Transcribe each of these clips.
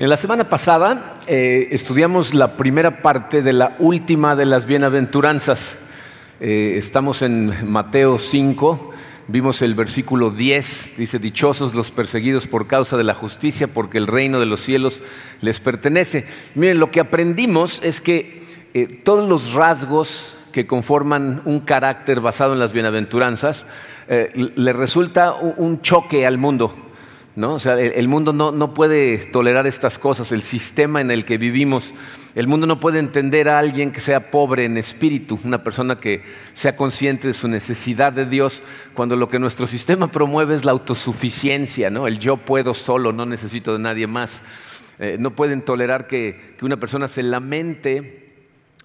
En la semana pasada eh, estudiamos la primera parte de la última de las bienaventuranzas. Eh, estamos en Mateo 5, vimos el versículo 10, dice, dichosos los perseguidos por causa de la justicia, porque el reino de los cielos les pertenece. Miren, lo que aprendimos es que eh, todos los rasgos que conforman un carácter basado en las bienaventuranzas, le resulta un choque al mundo. ¿No? O sea, el, mundo no, no, puede tolerar estas cosas, el sistema en el que vivimos. El mundo no puede entender a alguien que sea pobre en espíritu, una persona que sea consciente de su necesidad de Dios, cuando lo que nuestro sistema promueve es la autosuficiencia, ¿no? el yo puedo solo, no necesito de nadie más. Eh, no pueden tolerar que, que una persona se lamente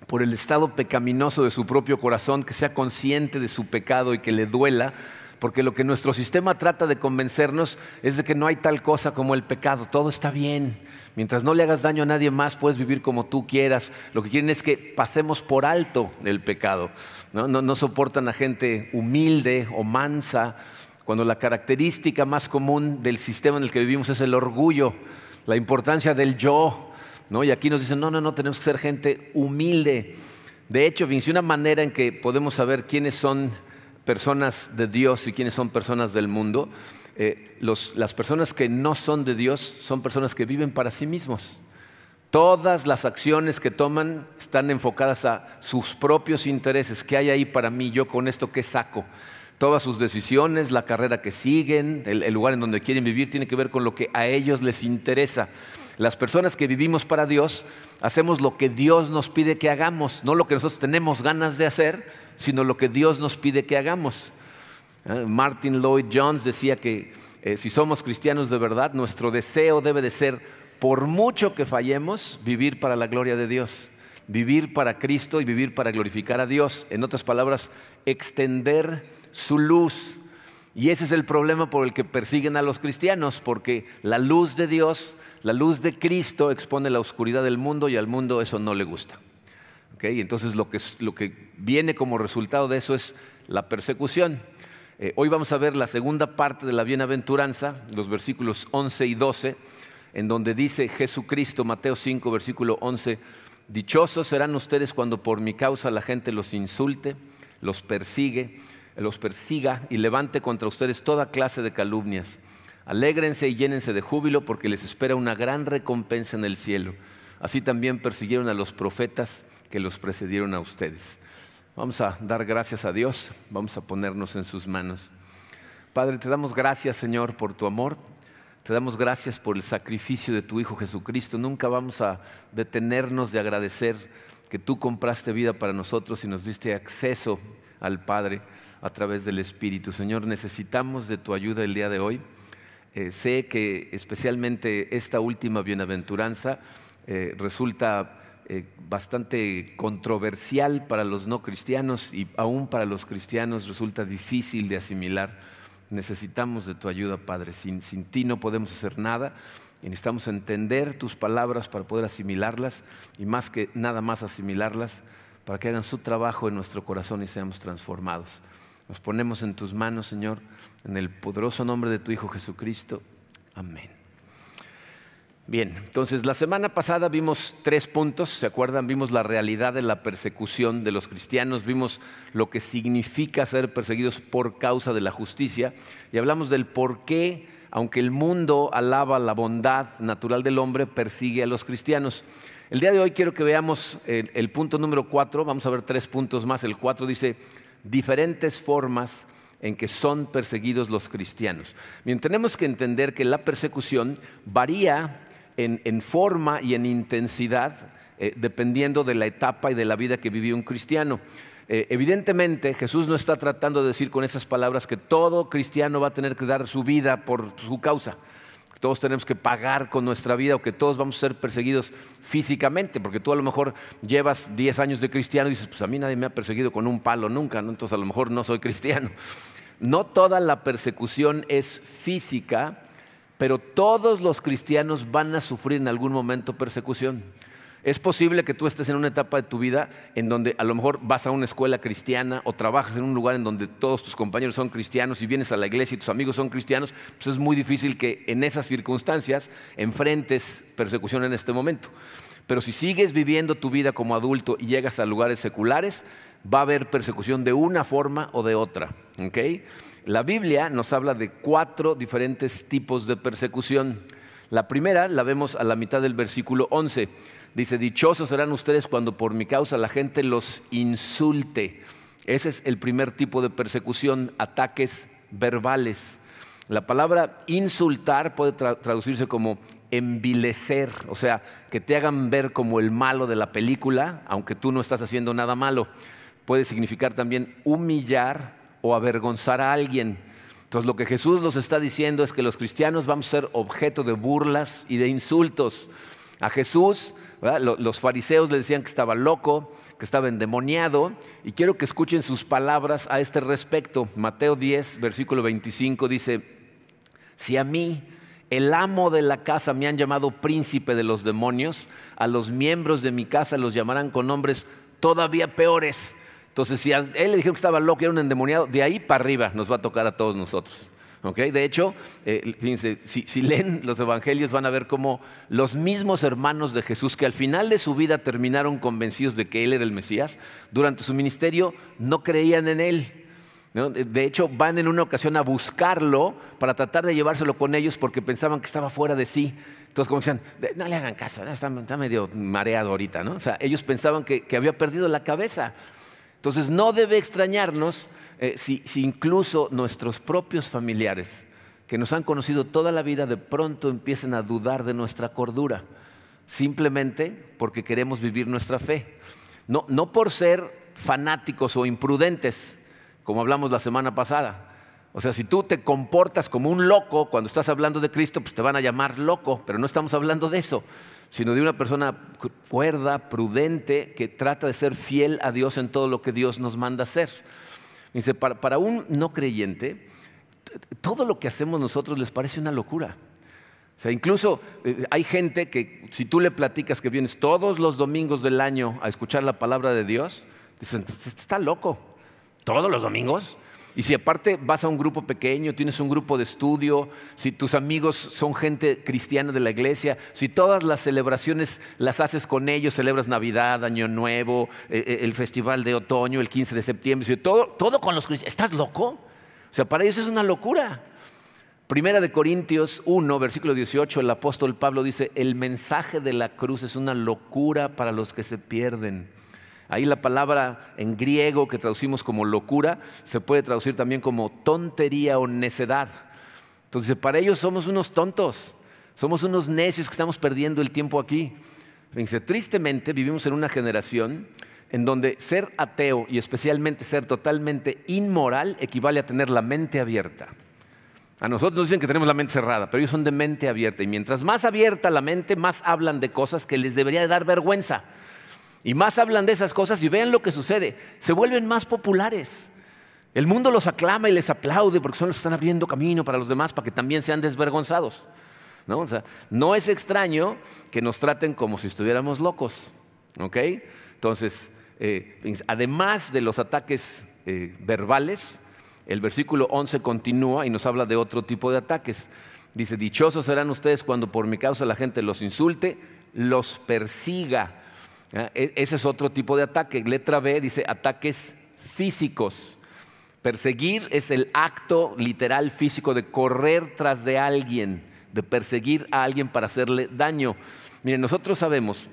por el estado pecaminoso de su propio corazón, que sea consciente de su pecado y que le duela porque lo que nuestro sistema trata de convencernos es de que no hay tal cosa como el pecado, todo está bien. Mientras no le hagas daño a nadie más, puedes vivir como tú quieras. Lo que quieren es que pasemos por alto el pecado. No, soportan a gente humilde o mansa, cuando la característica más común del sistema en el que vivimos es el orgullo, la importancia del yo. ¿no? Y aquí nos dicen, no, no, no, tenemos que ser gente humilde. De hecho, fíjense, una manera en que podemos saber quiénes son personas de Dios y quiénes son personas del mundo, eh, las personas que no son de Dios son personas que viven para sí mismos. Todas las acciones que toman están enfocadas a sus propios intereses. ¿Qué hay ahí para mí? Yo con esto, ¿qué saco? Todas sus decisiones, la carrera que siguen, el lugar en donde quieren vivir, tiene que ver con lo que a ellos les interesa. Las personas que vivimos para Dios hacemos lo que Dios nos pide que hagamos, no lo que nosotros tenemos ganas de hacer, sino lo que Dios nos pide que hagamos. Ah, Martin Lloyd Jones decía que eh, si somos cristianos de verdad, nuestro deseo debe de ser, por mucho que fallemos, vivir para la gloria de Dios, vivir para Cristo y vivir para glorificar a Dios. En otras palabras, extender su luz. Y ese es el problema por el que persiguen a los cristianos, porque la luz de Dios la luz de Cristo expone la oscuridad del mundo y al mundo eso no le gusta. ¿Okay? Entonces lo que, lo que, viene como resultado de eso es la persecución. Eh, hoy vamos a ver la segunda parte de la bienaventuranza, los versículos 11 y 12, en donde dice Jesucristo, Mateo 5, versículo 11, Dichosos serán ustedes cuando por mi causa la gente los insulte, los persigue, los persiga y levante contra ustedes toda clase de calumnias. Alégrense y llénense de júbilo porque les espera una gran recompensa en el cielo. Así también persiguieron a los profetas que los precedieron a ustedes. Vamos a dar gracias a Dios, vamos a ponernos en sus manos. Padre, te damos gracias, Señor, por tu amor. Te damos gracias por el sacrificio de tu Hijo Jesucristo. Nunca vamos a detenernos de agradecer que tú compraste vida para nosotros y nos diste acceso al Padre a través del Espíritu. Señor, necesitamos de tu ayuda el día de hoy. Eh, sé que especialmente esta última bienaventuranza eh, resulta eh, bastante controversial para los no cristianos y aún para los cristianos resulta difícil de asimilar. Necesitamos de tu ayuda, Padre. Sin, sin ti no podemos hacer nada y necesitamos entender tus palabras para poder asimilarlas y más que nada más asimilarlas para que hagan su trabajo en nuestro corazón y seamos transformados. Nos ponemos en tus manos, Señor, en el poderoso nombre de tu Hijo Jesucristo. Amén. Bien, entonces la semana pasada vimos tres puntos, ¿se acuerdan? Vimos la realidad de la persecución de los cristianos, vimos lo que significa ser perseguidos por causa de la justicia y hablamos del por qué, aunque el mundo alaba la bondad natural del hombre, persigue a los cristianos. El día de hoy quiero que veamos el, el punto número cuatro, vamos a ver tres puntos más. El cuatro dice, diferentes formas en que son perseguidos los cristianos. Bien, tenemos que entender que la persecución varía en, forma y en intensidad eh, dependiendo de la etapa y de la vida que vivió un cristiano. Eh, evidentemente Jesús no está tratando de decir con esas palabras que todo cristiano va a tener que dar su vida por su causa todos tenemos que pagar con nuestra vida o que todos vamos a ser perseguidos físicamente, porque tú a lo mejor llevas 10 años de cristiano y dices, pues a mí nadie me ha perseguido con un palo nunca, entonces a lo mejor no soy cristiano. No toda la persecución es física, pero todos los cristianos van a sufrir en algún momento persecución. Es posible que tú estés en una etapa de tu vida en donde a lo mejor vas a una escuela cristiana o trabajas en un lugar en donde todos tus compañeros son cristianos y vienes a la iglesia y tus amigos son cristianos, pues es muy difícil que en esas circunstancias enfrentes persecución en este momento. Pero si sigues viviendo tu vida como adulto y llegas a lugares seculares, va a haber persecución de una forma o de otra. La Biblia nos habla de cuatro diferentes tipos de persecución. La primera la vemos a la mitad del versículo 11 Dice, dichosos serán ustedes cuando por mi causa la gente los insulte. Ese es el primer tipo de persecución, ataques verbales. La palabra insultar puede traducirse como envilecer, o sea, que te hagan ver como el malo de la película, aunque tú no estás haciendo nada malo. Puede significar también humillar o avergonzar a alguien. Entonces lo que Jesús nos está diciendo es que los cristianos vamos a ser objeto de burlas y de insultos. A Jesús los fariseos le decían que estaba loco, que estaba endemoniado, y quiero que escuchen sus palabras a este respecto. Mateo 10, versículo 25 dice, si a mí, el amo de la casa, me han llamado príncipe de los demonios, a los miembros de mi casa los llamarán con nombres todavía peores. Entonces, si a él le dijeron que estaba loco y era un endemoniado, de ahí para arriba nos va a tocar a todos nosotros. De hecho, eh, fíjense, si, leen los evangelios van a ver cómo los mismos hermanos de Jesús que al final de su vida terminaron convencidos de que Él era el Mesías, durante su ministerio no creían en Él. De hecho, van en una ocasión a buscarlo para tratar de llevárselo con ellos porque pensaban que estaba fuera de sí. Entonces, como decían, no le hagan caso, está, medio mareado ahorita. ¿no? O sea, ellos pensaban que había perdido la cabeza. Entonces, no debe extrañarnos eh, si, incluso nuestros propios familiares, que nos han conocido toda la vida, de pronto empiecen a dudar de nuestra cordura, simplemente porque queremos vivir nuestra fe. No, no por ser fanáticos o imprudentes, como hablamos la semana pasada. O sea, si tú te comportas como un loco cuando estás hablando de Cristo, pues te van a llamar loco, pero no estamos hablando de eso, sino de una persona cuerda, prudente, que trata de ser fiel a Dios en todo lo que Dios nos manda hacer. Dice, para, un no creyente, todo lo que hacemos nosotros les parece una locura. O sea, incluso eh, hay gente que si tú le platicas que vienes todos los domingos del año a escuchar la palabra de Dios, dicen, este está loco. ¿Todos los domingos? Y si aparte vas a un grupo pequeño, tienes un grupo de estudio, si tus amigos son gente cristiana de la iglesia, si todas las celebraciones las haces con ellos, celebras Navidad, Año Nuevo, eh, eh, el Festival de Otoño, el 15 de septiembre, todo, todo con los cristianos, ¿estás loco? O sea, para ellos es una locura. Primera de Corintios 1, versículo 18, el apóstol Pablo dice, el mensaje de la cruz es una locura para los que se pierden Ahí la palabra en griego que traducimos como locura se puede traducir también como tontería o necedad. Entonces, para ellos somos unos tontos, somos unos necios que estamos perdiendo el tiempo aquí. Fíjense, tristemente vivimos en una generación en donde ser ateo y especialmente ser totalmente inmoral equivale a tener la mente abierta. A nosotros nos dicen que tenemos la mente cerrada, pero ellos son de mente abierta. Y mientras más abierta la mente, más hablan de cosas que les debería dar vergüenza. Y más hablan de esas cosas y vean lo que sucede. Se vuelven más populares. El mundo los aclama y les aplaude porque son los que están abriendo camino para los demás para que también sean desvergonzados. ¿no? O sea, no es extraño que nos traten como si estuviéramos locos. Entonces, eh, además de los ataques eh, verbales, el versículo 11 continúa y nos habla de otro tipo de ataques. Dice, dichosos serán ustedes cuando por mi causa la gente los insulte, los persiga ese es otro tipo de ataque. Letra B dice ataques físicos. Perseguir es el acto literal físico de correr tras de alguien, de perseguir a alguien para hacerle daño. Miren, nosotros sabemos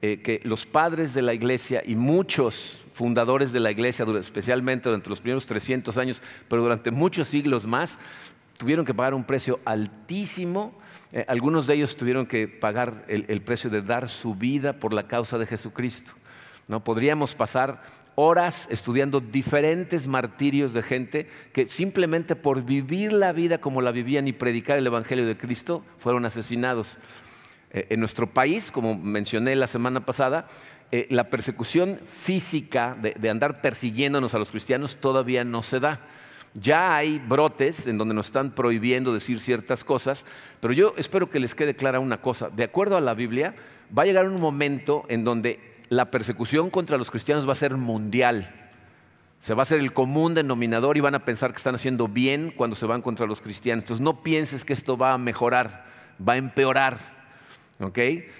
eh, que los padres de la iglesia y muchos fundadores de la iglesia, especialmente durante los primeros 300 años, pero durante muchos siglos más, tuvieron que pagar un precio altísimo. Eh, algunos de ellos tuvieron que pagar el, precio de dar su vida por la causa de Jesucristo. ¿no? Podríamos pasar horas estudiando diferentes martirios de gente que simplemente por vivir la vida como la vivían y predicar el Evangelio de Cristo fueron asesinados. Eh, en nuestro país, como mencioné la semana pasada, eh, la persecución física de andar persiguiéndonos a los cristianos todavía no se da Ya hay brotes en donde nos están prohibiendo decir ciertas cosas, pero yo espero que les quede clara una cosa. De acuerdo a la Biblia, va a llegar un momento en donde la persecución contra los cristianos va a ser mundial. Se va a hacer el común denominador y van a pensar que están haciendo bien cuando se van contra los cristianos. Entonces no pienses que esto va a mejorar, va a empeorar. ¿Ok?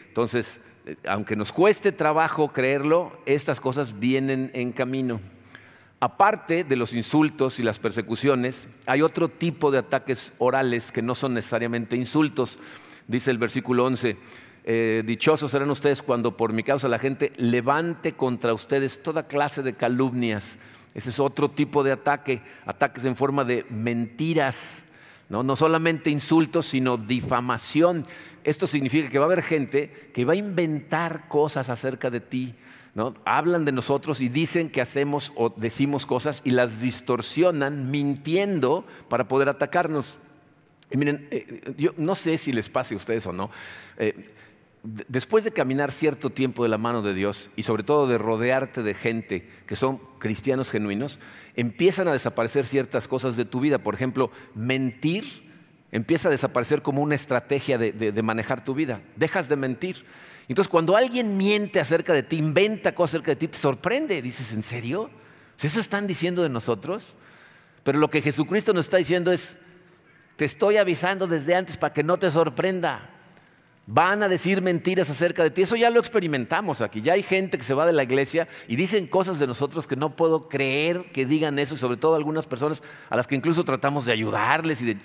Entonces, eh, aunque nos cueste trabajo creerlo, estas cosas vienen en camino. Aparte de los insultos y las persecuciones, hay otro tipo de ataques orales que no son necesariamente insultos. Dice el versículo 11, eh, dichosos serán ustedes cuando por mi causa la gente levante contra ustedes toda clase de calumnias. Ese es otro tipo de ataque, ataques en forma de mentiras, no, no solamente insultos, sino difamación. Esto significa que va a haber gente que va a inventar cosas acerca de ti, Hablan de nosotros y dicen que hacemos o decimos cosas y las distorsionan mintiendo para poder atacarnos. Y miren, eh, yo no sé si les pase a ustedes o no. Eh, después de caminar cierto tiempo de la mano de Dios y sobre todo de rodearte de gente que son cristianos genuinos, empiezan a desaparecer ciertas cosas de tu vida. Por ejemplo, mentir empieza a desaparecer como una estrategia de manejar tu vida. Dejas de mentir. Entonces, cuando alguien miente acerca de ti, inventa cosas acerca de ti, te sorprende. Dices, ¿en serio? ¿Eso están diciendo de nosotros? Pero lo que Jesucristo nos está diciendo es, te estoy avisando desde antes para que no te sorprenda. Van a decir mentiras acerca de ti. Eso ya lo experimentamos aquí. Ya hay gente que se va de la iglesia y dicen cosas de nosotros que no puedo creer que digan eso, y sobre todo algunas personas a las que incluso tratamos de ayudarles y de,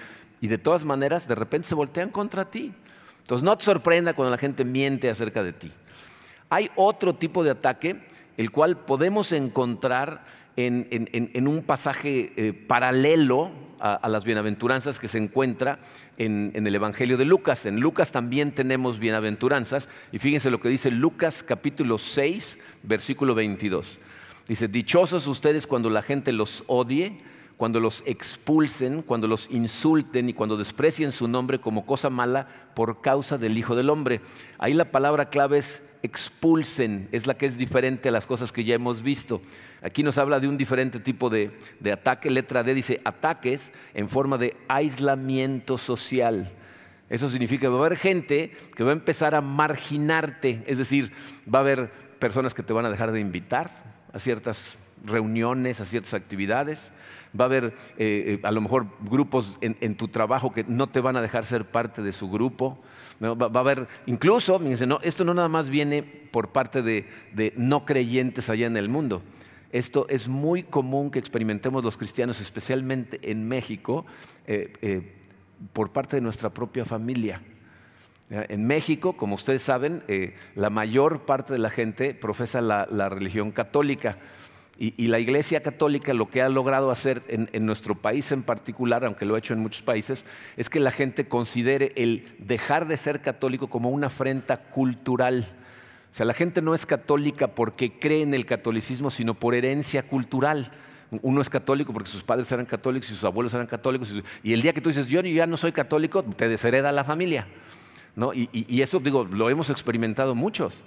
y de todas maneras de repente se voltean contra ti. Entonces no te sorprenda cuando la gente miente acerca de ti. Hay otro tipo de ataque, el cual podemos encontrar en, un pasaje eh, paralelo a, las bienaventuranzas que se encuentra en, el Evangelio de Lucas. En Lucas también tenemos bienaventuranzas y fíjense lo que dice Lucas capítulo 6, versículo 22. Dice, dichosos ustedes cuando la gente los odie cuando los expulsen, cuando los insulten y cuando desprecien su nombre como cosa mala por causa del Hijo del Hombre. Ahí la palabra clave es expulsen, es la que es diferente a las cosas que ya hemos visto. Aquí nos habla de un diferente tipo de, ataque. Letra D dice ataques en forma de aislamiento social. Eso significa que va a haber gente que va a empezar a marginarte, es decir, va a haber personas que te van a dejar de invitar a ciertas reuniones, a ciertas actividades. Va a haber eh, eh, a lo mejor grupos en, tu trabajo que no te van a dejar ser parte de su grupo. Va, a haber, incluso, no, esto no nada más viene por parte de, no creyentes allá en el mundo. Esto es muy común que experimentemos los cristianos, especialmente en México, eh, por parte de nuestra propia familia. En México, como ustedes saben, la mayor parte de la gente profesa la religión católica. Y, la Iglesia Católica lo que ha logrado hacer en, nuestro país en particular, aunque lo ha hecho en muchos países, es que la gente considere el dejar de ser católico como una afrenta cultural. O sea, la gente no es católica porque cree en el catolicismo, sino por herencia cultural. Uno es católico porque sus padres eran católicos y sus abuelos eran católicos. Y el día que tú dices, yo ya no soy católico, te deshereda la familia. y eso, digo, lo hemos experimentado muchos.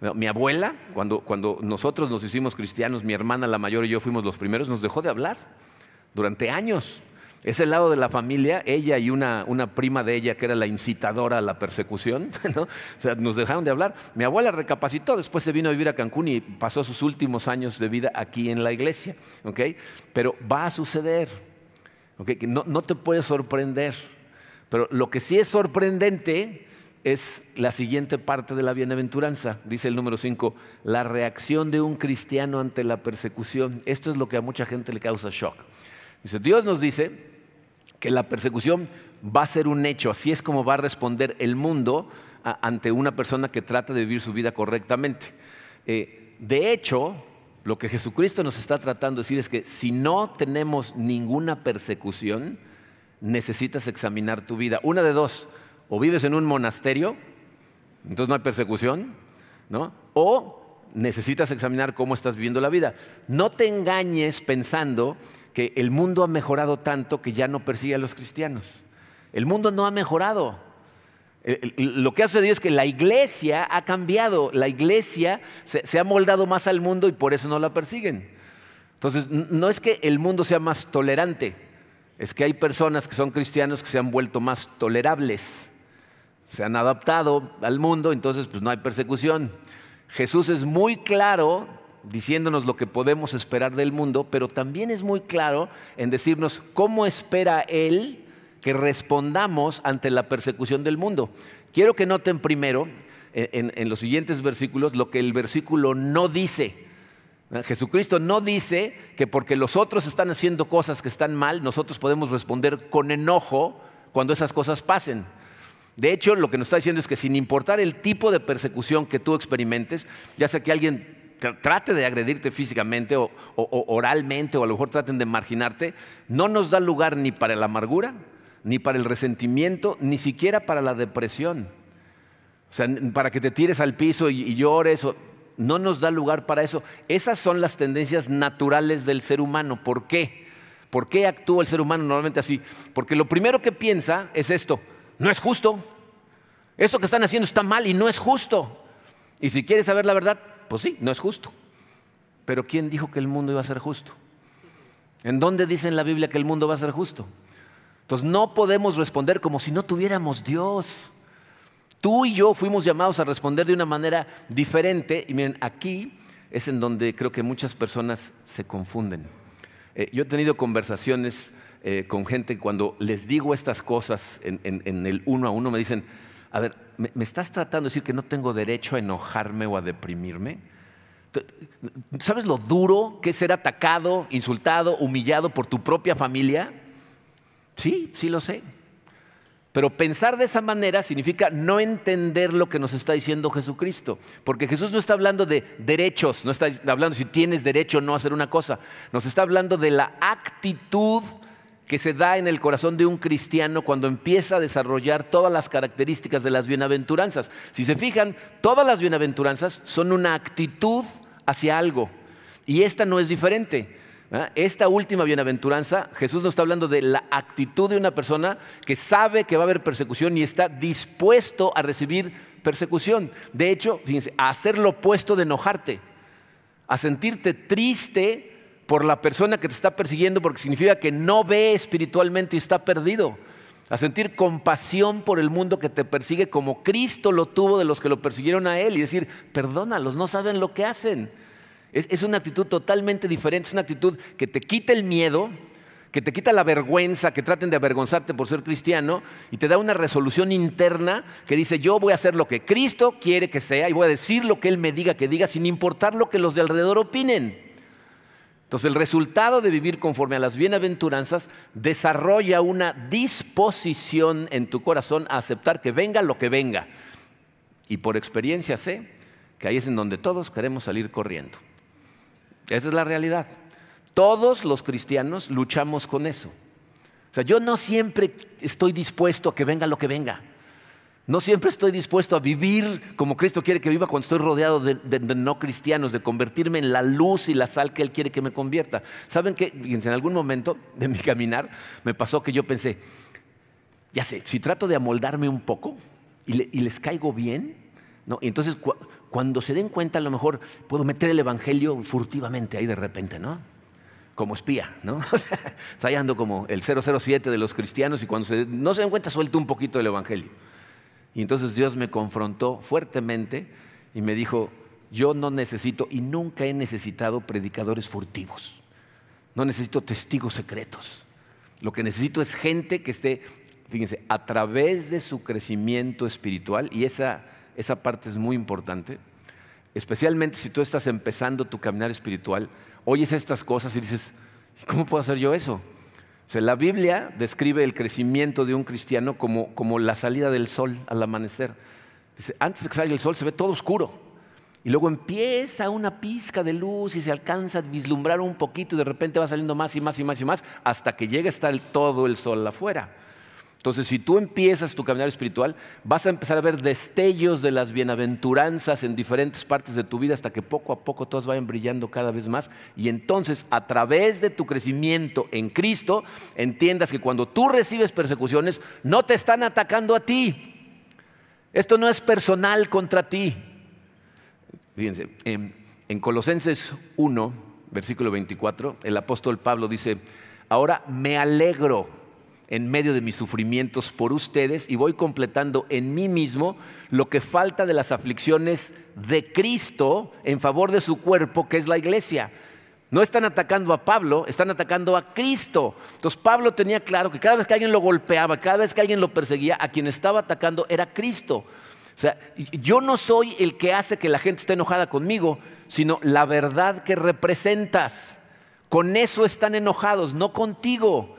Mi abuela, cuando, cuando nosotros nos hicimos cristianos, mi hermana la mayor y yo fuimos los primeros, nos dejó de hablar durante años. Ese lado de la familia, ella y una, una, prima de ella que era la incitadora a la persecución, ¿no? o sea, nos dejaron de hablar. Mi abuela recapacitó, después se vino a vivir a Cancún y pasó sus últimos años de vida aquí en la iglesia. ¿okay? Pero va a suceder. ¿okay? No, no te puedes sorprender. Pero lo que sí es sorprendente es la siguiente parte de la bienaventuranza. Dice el número 5, la reacción de un cristiano ante la persecución. Esto es lo que a mucha gente le causa shock. Dice, Dios nos dice que la persecución va a ser un hecho, así es como va a responder el mundo ante una persona que trata de vivir su vida correctamente. Eh, de hecho, lo que Jesucristo nos está tratando de decir es que si no tenemos ninguna persecución, necesitas examinar tu vida. Una de dos, o vives en un monasterio, entonces no hay persecución, ¿no? O necesitas examinar cómo estás viviendo la vida. No te engañes pensando que el mundo ha mejorado tanto que ya no persigue a los cristianos. El mundo no ha mejorado. Lo que ha sucedido es que la iglesia ha cambiado, la iglesia se, ha moldado más al mundo y por eso no la persiguen. Entonces, no es que el mundo sea más tolerante, es que hay personas que son cristianos que se han vuelto más tolerables, se han adaptado al mundo, entonces pues no hay persecución. Jesús es muy claro diciéndonos lo que podemos esperar del mundo, pero también es muy claro en decirnos cómo espera Él que respondamos ante la persecución del mundo. Quiero que noten primero en, en los siguientes versículos lo que el versículo no dice. Jesucristo no dice que porque los otros están haciendo cosas que están mal, nosotros podemos responder con enojo cuando esas cosas pasen. De hecho, lo que nos está diciendo es que sin importar el tipo de persecución que tú experimentes, ya sea que alguien trate de agredirte físicamente o, oralmente o a lo mejor traten de marginarte, no nos da lugar ni para la amargura, ni para el resentimiento, ni siquiera para la depresión. O sea, para que te tires al piso y, llores. No nos da lugar para eso. Esas son las tendencias naturales del ser humano. ¿Por qué? ¿Por qué actúa el ser humano normalmente así? Porque lo primero que piensa es esto, no es justo. Eso que están haciendo está mal y no es justo. Y si quieres saber la verdad, pues sí, no es justo. Pero ¿quién dijo que el mundo iba a ser justo? ¿En dónde dice en la Biblia que el mundo va a ser justo? Entonces no podemos responder como si no tuviéramos Dios. Tú y yo fuimos llamados a responder de una manera diferente y miren, aquí es en donde creo que muchas personas se confunden. Eh, yo he tenido conversaciones eh, con gente cuando les digo estas cosas en, el uno a uno, me dicen, a ver, ¿me, ¿me, estás tratando de decir que no tengo derecho a enojarme o a deprimirme? ¿Sabes lo duro que es ser atacado, insultado, humillado por tu propia familia? Sí, sí lo sé. Pero pensar de esa manera significa no entender lo que nos está diciendo Jesucristo. Porque Jesús no está hablando de derechos, no está hablando si tienes derecho o no a hacer una cosa. Nos está hablando de la actitud que se da en el corazón de un cristiano cuando empieza a desarrollar todas las características de las bienaventuranzas. Si se fijan, todas las bienaventuranzas son una actitud hacia algo. Y esta no es diferente. ¿Ah? Esta última bienaventuranza, Jesús nos está hablando de la actitud de una persona que sabe que va a haber persecución y está dispuesto a recibir persecución. De hecho, fíjense, a hacer lo opuesto de enojarte, a sentirte triste por la persona que te está persiguiendo porque significa que no ve espiritualmente y está perdido. A sentir compasión por el mundo que te persigue como Cristo lo tuvo de los que lo persiguieron a Él y decir, perdónalos, no saben lo que hacen. Es, una actitud totalmente diferente, es una actitud que te quita el miedo, que te quita la vergüenza, que traten de avergonzarte por ser cristiano y te da una resolución interna que dice yo voy a hacer lo que Cristo quiere que sea y voy a decir lo que Él me diga que diga sin importar lo que los de alrededor opinen. Entonces el resultado de vivir conforme a las bienaventuranzas desarrolla una disposición en tu corazón a aceptar que venga lo que venga. Y por experiencia sé que ahí es en donde todos queremos salir corriendo. Esa es la realidad. Todos los cristianos luchamos con eso. O sea, yo no siempre estoy dispuesto a que venga lo que venga. No siempre estoy dispuesto a vivir como Cristo quiere que viva cuando estoy rodeado de, no cristianos, de convertirme en la luz y la sal que Él quiere que me convierta. ¿Saben qué? en algún momento de mi caminar me pasó que yo pensé, ya sé, si trato de amoldarme un poco y, les caigo bien, ¿no? y entonces cuando se den cuenta, a lo mejor puedo meter el evangelio furtivamente ahí de repente, ¿no? Como espía, ¿no? Está ando como el 007 de los cristianos y cuando no se den cuenta, suelto un poquito el evangelio. Y entonces Dios me confrontó fuertemente y me dijo: Yo no necesito y nunca he necesitado predicadores furtivos. No necesito testigos secretos. Lo que necesito es gente que esté, fíjense, a través de su crecimiento espiritual y esa esa parte es muy importante. Especialmente si tú estás empezando tu caminar espiritual, oyes estas cosas y dices, ¿cómo puedo hacer yo eso? La Biblia describe el crecimiento de un cristiano como, como la salida del sol al amanecer. Dice, antes de que salga el sol se ve todo oscuro. Y luego empieza una pizca de luz y se alcanza a vislumbrar un poquito y de repente va saliendo más y más y más y más hasta que llega a estar todo el sol afuera. Entonces, si tú empiezas tu caminar espiritual, vas a empezar a ver destellos de las bienaventuranzas en diferentes partes de tu vida hasta que poco a poco todas vayan brillando cada vez más. Y entonces, a través de tu crecimiento en Cristo, entiendas que cuando tú recibes persecuciones, no te están atacando a ti. Esto no es personal contra ti. Fíjense, en, Colosenses 1, versículo 24, el apóstol Pablo dice, ahora me alegro en medio de mis sufrimientos por ustedes y voy completando en mí mismo lo que falta de las aflicciones de Cristo en favor de su cuerpo, que es la iglesia. No están atacando a Pablo, están atacando a Cristo. Entonces Pablo tenía claro que cada vez que alguien lo golpeaba, cada vez que alguien lo perseguía, a quien estaba atacando era Cristo. O sea, yo no soy el que hace que la gente esté enojada conmigo, sino la verdad que representas. Con eso están enojados, no contigo.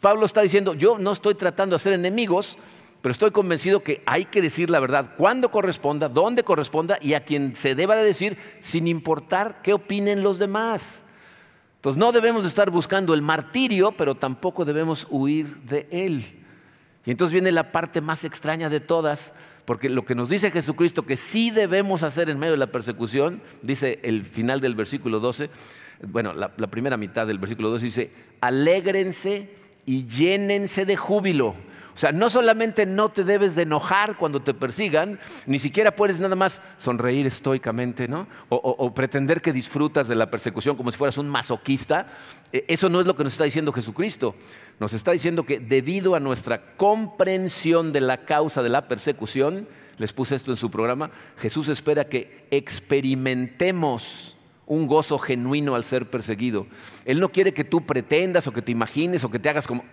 Pablo está diciendo, yo no estoy tratando de hacer enemigos, pero estoy convencido que hay que decir la verdad cuando corresponda, donde corresponda y a quien se deba de decir, sin importar qué opinen los demás. Entonces no debemos estar buscando el martirio, pero tampoco debemos huir de él. Y entonces viene la parte más extraña de todas, porque lo que nos dice Jesucristo que sí debemos hacer en medio de la persecución, dice el final del versículo 12, bueno, la, la primera mitad del versículo 12 dice, alégrense y llénense de júbilo. O sea, no solamente no te debes de enojar cuando te persigan, ni siquiera puedes nada más sonreír estoicamente, ¿no? O, pretender que disfrutas de la persecución como si fueras un masoquista. E, eso no es lo que nos está diciendo Jesucristo. Nos está diciendo que debido a nuestra comprensión de la causa de la persecución, les puse esto en su programa, Jesús espera que experimentemos un gozo genuino al ser perseguido. Él no quiere que tú pretendas o que te imagines o que te hagas como...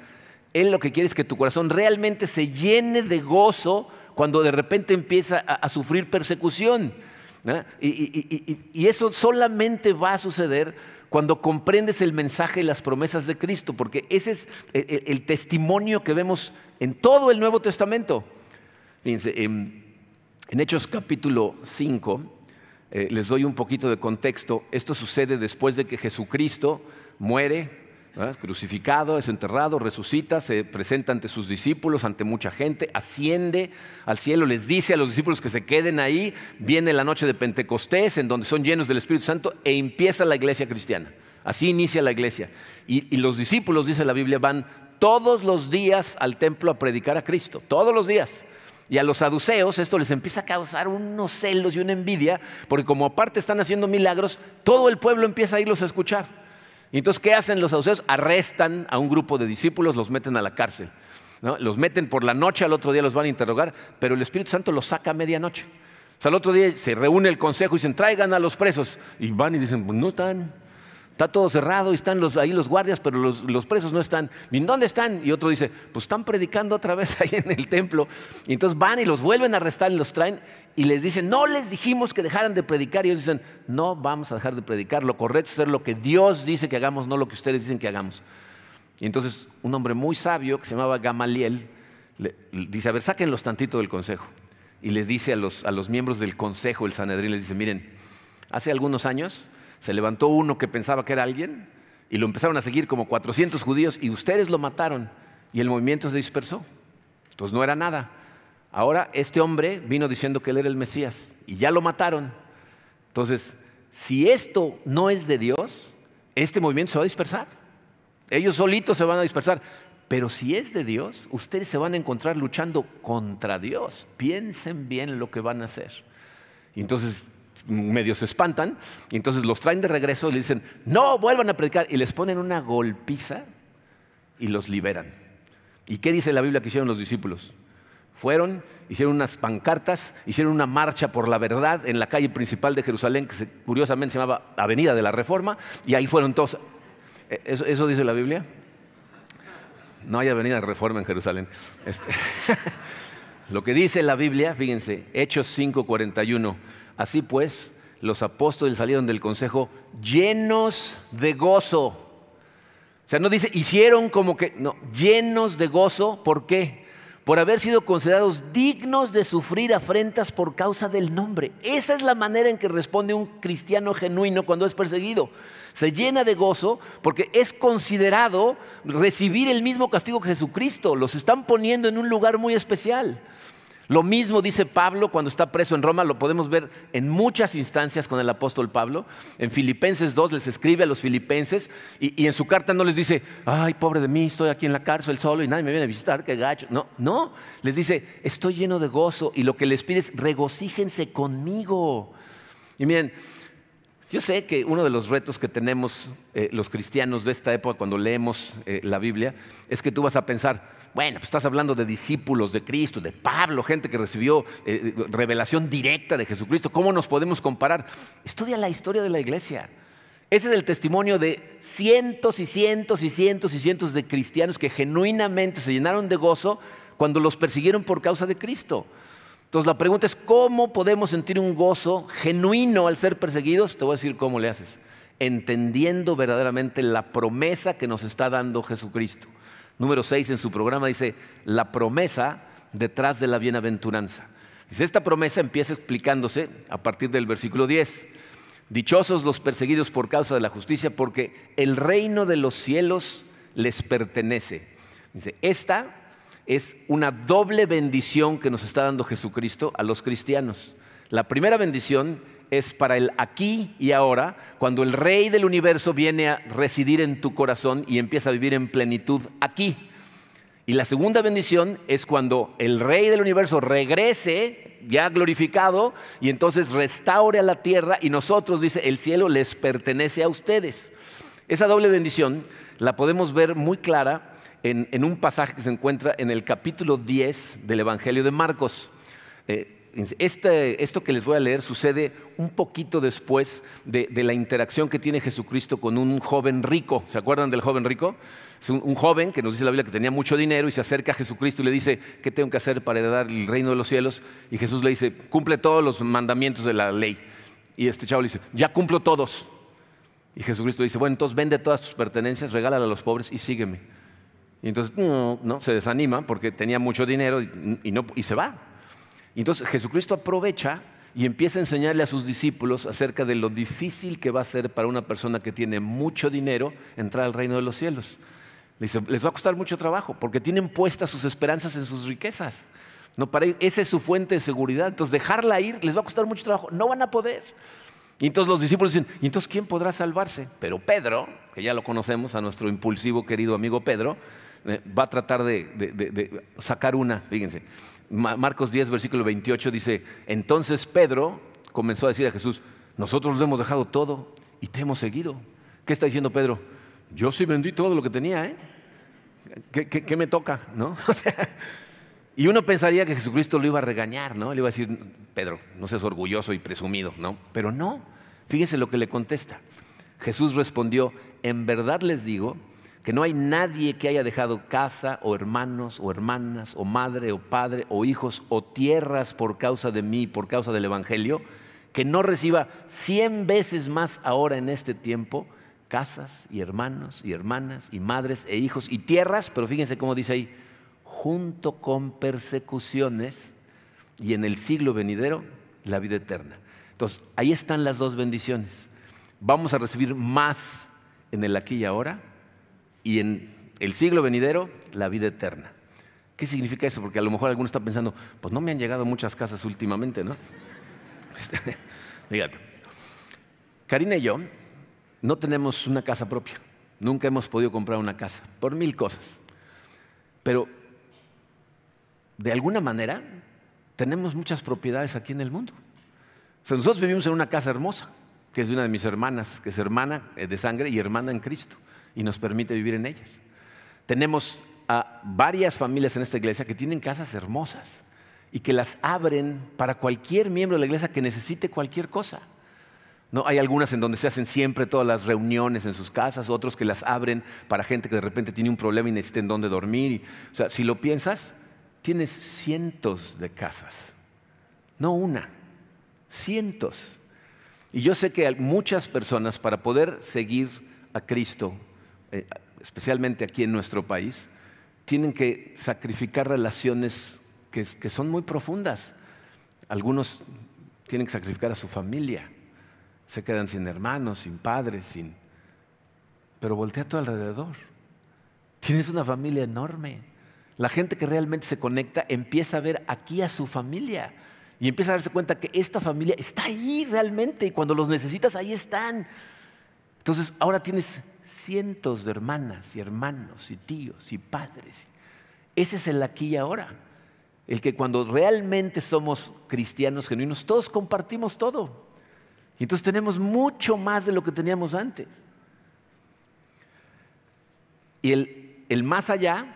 Él lo que quiere es que tu corazón realmente se llene de gozo cuando de repente empieza a, sufrir persecución. Y, eso solamente va a suceder cuando comprendes el mensaje y las promesas de Cristo, porque ese es el, testimonio que vemos en todo el Nuevo Testamento. Fíjense, en, en Hechos capítulo 5, eh, les doy un poquito de contexto. Esto sucede después de que Jesucristo muere, crucificado, es enterrado, resucita, se presenta ante sus discípulos, ante mucha gente, asciende al cielo, les dice a los discípulos que se queden ahí, viene la noche de Pentecostés, en donde son llenos del Espíritu Santo, e empieza la iglesia cristiana. Así inicia la iglesia. y los discípulos, dice la Biblia, van todos los días al templo a predicar a Cristo, todos los días. Y a los saduceos esto les empieza a causar unos celos y una envidia, porque como aparte están haciendo milagros, todo el pueblo empieza a irlos a escuchar. Y entonces, ¿qué hacen los saduceos? Arrestan a un grupo de discípulos, los meten a la cárcel. Los meten por la noche, al otro día los van a interrogar, pero el Espíritu Santo los saca a medianoche. O sea, al otro día se reúne el consejo y dicen, traigan a los presos. Y van y dicen, pues no están. Está todo cerrado y están ahí los guardias, pero los, presos no están. ¿Y dónde están? Y otro dice, pues están predicando otra vez ahí en el templo. Y entonces van y los vuelven a arrestar y los traen y les dicen, no les dijimos que dejaran de predicar. Y ellos dicen, no vamos a dejar de predicar. Lo correcto es hacer lo que Dios dice que hagamos, no lo que ustedes dicen que hagamos. Y entonces un hombre muy sabio que se llamaba Gamaliel dice, a ver, sáquenlos tantito del consejo. Y le dice a los, a los miembros del consejo, el Sanedrín, les dice, miren, hace algunos años se levantó uno que pensaba que era alguien y lo empezaron a seguir como 400 judíos y ustedes lo mataron y el movimiento se dispersó. Entonces no era nada. Ahora este hombre vino diciendo que él era el Mesías y ya lo mataron. Entonces, si esto no es de Dios, este movimiento se va a dispersar. Ellos solitos se van a dispersar. Pero si es de Dios, ustedes se van a encontrar luchando contra Dios. Piensen bien lo que van a hacer. Entonces medio se espantan y entonces los traen de regreso y le dicen, no, vuelvan a predicar y les ponen una golpiza y los liberan. ¿Y qué dice la Biblia que hicieron los discípulos? Fueron, hicieron unas pancartas, hicieron una marcha por la verdad en la calle principal de Jerusalén, que curiosamente se llamaba Avenida de la Reforma, y ahí fueron todos. ¿E-, ¿Eso, dice la Biblia? No hay Avenida de Reforma en Jerusalén. Este, lo que dice la Biblia, fíjense, Hechos 5:41 Así pues, los apóstoles salieron del consejo llenos de gozo. O sea, no dice, hicieron como que, no, llenos de gozo. ¿Por qué? Por haber sido considerados dignos de sufrir afrentas por causa del nombre. Esa es la manera en que responde un cristiano genuino cuando es perseguido. Se llena de gozo porque es considerado recibir el mismo castigo que Jesucristo. Los están poniendo en un lugar muy especial. Lo mismo dice Pablo cuando está preso en Roma, lo podemos ver en muchas instancias con el apóstol Pablo. En Filipenses 2 les escribe a los filipenses y, en su carta no les dice, ay, pobre de mí, estoy aquí en la cárcel solo y nadie me viene a visitar, qué gacho. No, no, les dice, estoy lleno de gozo y lo que les pide es regocíjense conmigo. Y miren, Yo sé que uno de los retos que tenemos eh, los cristianos de esta época cuando leemos eh, la Biblia es que tú vas a pensar, bueno, pues estás hablando de discípulos de Cristo, de Pablo, gente que recibió eh, revelación directa de Jesucristo. ¿Cómo nos podemos comparar? Estudia la historia de la iglesia. Ese es el testimonio de cientos y cientos y cientos y cientos de cristianos que genuinamente se llenaron de gozo cuando los persiguieron por causa de Cristo. Entonces la pregunta es, ¿cómo podemos sentir un gozo genuino al ser perseguidos? Te voy a decir cómo le haces. Entendiendo verdaderamente la promesa que nos está dando Jesucristo. Número 6 en su programa dice, la promesa detrás de la bienaventuranza. Dice, esta promesa empieza explicándose a partir del versículo 10. Dichosos los perseguidos por causa de la justicia, porque el reino de los cielos les pertenece. Dice, esta es una doble bendición que nos está dando Jesucristo a los cristianos. La primera bendición es para el aquí y ahora, cuando el Rey del universo viene a residir en tu corazón y empieza a vivir en plenitud aquí. Y la segunda bendición es cuando el Rey del universo regrese ya glorificado y entonces restaure a la tierra y nosotros, dice, el cielo les pertenece a ustedes. Esa doble bendición la podemos ver muy clara en, un pasaje que se encuentra en el capítulo 10 del Evangelio de Marcos. Eh, este, esto que les voy a leer sucede un poquito después de, la interacción que tiene Jesucristo con un joven rico. ¿Se acuerdan del joven rico? Es un, joven que nos dice la Biblia que tenía mucho dinero y se acerca a Jesucristo y le dice, ¿qué tengo que hacer para heredar el reino de los cielos? Y Jesús le dice, cumple todos los mandamientos de la ley. Y este chavo le dice, ya cumplo todos. Y Jesucristo dice, bueno, entonces vende todas tus pertenencias, regálala a los pobres y sígueme. Y entonces no, se desanima porque tenía mucho dinero y, no, y se va. Entonces Jesucristo aprovecha y empieza a enseñarle a sus discípulos acerca de lo difícil que va a ser para una persona que tiene mucho dinero entrar al reino de los cielos. Les, les va a costar mucho trabajo porque tienen puestas sus esperanzas en sus riquezas. No, para esa es su fuente de seguridad. Entonces dejarla ir les va a costar mucho trabajo. No van a poder. Y entonces los discípulos dicen, ¿y entonces quién podrá salvarse? Pero Pedro, que ya lo conocemos, a nuestro impulsivo querido amigo Pedro, eh, va a tratar de, sacar una, fíjense. Marcos 10, versículo 28 dice, entonces Pedro comenzó a decir a Jesús, nosotros lo hemos dejado todo y te hemos seguido. ¿Qué está diciendo Pedro? Yo sí vendí todo lo que tenía, ¿eh? ¿Qué, me toca? ¿No? y uno pensaría que Jesucristo lo iba a regañar, ¿no? Le iba a decir, Pedro, no seas orgulloso y presumido, ¿no? Pero no, fíjese lo que le contesta. Jesús respondió, en verdad les digo que no hay nadie que haya dejado casa o hermanos o hermanas o madre o padre o hijos o tierras por causa de mí, por causa del Evangelio, que no reciba cien veces más ahora en este tiempo casas y hermanos y hermanas y madres e hijos y tierras, pero fíjense cómo dice ahí, junto con persecuciones y en el siglo venidero la vida eterna. Entonces, ahí están las dos bendiciones. Vamos a recibir más en el aquí y ahora y en el siglo venidero la vida eterna. ¿Qué significa eso? Porque a lo mejor alguno está pensando, pues no me han llegado muchas casas últimamente, ¿no? Fíjate, Karina y yo no tenemos una casa propia, nunca hemos podido comprar una casa, por mil cosas. Pero de alguna manera tenemos muchas propiedades aquí en el mundo. O sea, nosotros vivimos en una casa hermosa, que es de una de mis hermanas, que es hermana de sangre y hermana en Cristo y nos permite vivir en ellas. Tenemos a varias familias en esta iglesia que tienen casas hermosas y que las abren para cualquier miembro de la iglesia que necesite cualquier cosa. ¿No? Hay algunas en donde se hacen siempre todas las reuniones en sus casas, otros que las abren para gente que de repente tiene un problema y necesita en dónde dormir. o sea, si lo piensas, tienes cientos de casas, no una, cientos. Y yo sé que muchas personas para poder seguir a Cristo eh, especialmente aquí en nuestro país, tienen que sacrificar relaciones que, son muy profundas. Algunos tienen que sacrificar a su familia, se quedan sin hermanos, sin padres, sin... Pero voltea a tu alrededor. Tienes una familia enorme. La gente que realmente se conecta empieza a ver aquí a su familia y empieza a darse cuenta que esta familia está ahí realmente y cuando los necesitas ahí están. Entonces ahora tienes cientos de hermanas y hermanos y tíos y padres. Ese es el aquí y ahora. El que cuando realmente somos cristianos genuinos, todos compartimos todo. Y entonces tenemos mucho más de lo que teníamos antes. Y el, el más allá,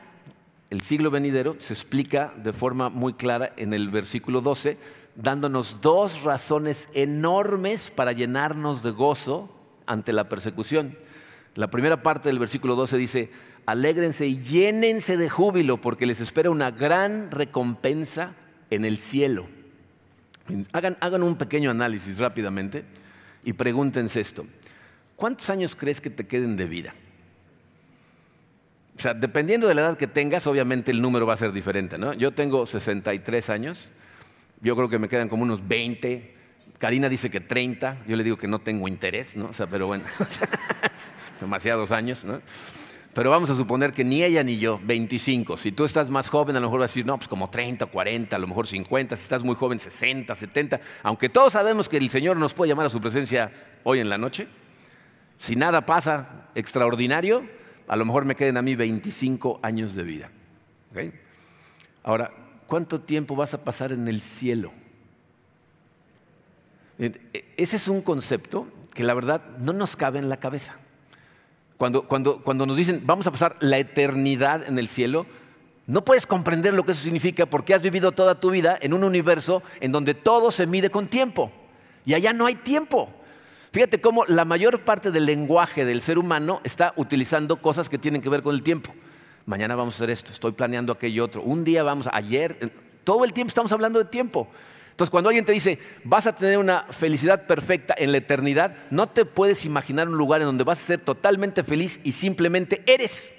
el siglo venidero, se explica de forma muy clara en el versículo 12, dándonos dos razones enormes para llenarnos de gozo ante la persecución. La primera parte del versículo 12 dice, alégrense y llénense de júbilo porque les espera una gran recompensa en el cielo. Hagan, hagan un pequeño análisis rápidamente y pregúntense esto. ¿Cuántos años crees que te queden de vida? O sea, dependiendo de la edad que tengas, obviamente el número va a ser diferente, ¿no? Yo tengo 63 años, yo creo que me quedan como unos 20, Karina dice que 30, yo le digo que no tengo interés, ¿no? O sea, pero bueno, demasiados años, ¿no? Pero vamos a suponer que ni ella ni yo, 25. Si tú estás más joven, a lo mejor vas a decir, no, pues como 30, 40, a lo mejor 50. Si estás muy joven, 60, 70. Aunque todos sabemos que el Señor nos puede llamar a su presencia hoy en la noche. Si nada pasa extraordinario, a lo mejor me queden a mí 25 años de vida. Ahora, ¿cuánto tiempo vas a pasar en el cielo? E, ese es un concepto que la verdad no nos cabe en la cabeza. Cuando, cuando, cuando nos dicen vamos a pasar la eternidad en el cielo, no puedes comprender lo que eso significa porque has vivido toda tu vida en un universo en donde todo se mide con tiempo. Y allá no hay tiempo. Fíjate cómo la mayor parte del lenguaje del ser humano está utilizando cosas que tienen que ver con el tiempo. Mañana vamos a hacer esto, estoy planeando aquello otro. Un día vamos, ayer, todo el tiempo estamos hablando de tiempo. Entonces, cuando alguien te dice, vas a tener una felicidad perfecta en la eternidad, no te puedes imaginar un lugar en donde vas a ser totalmente feliz y simplemente eres.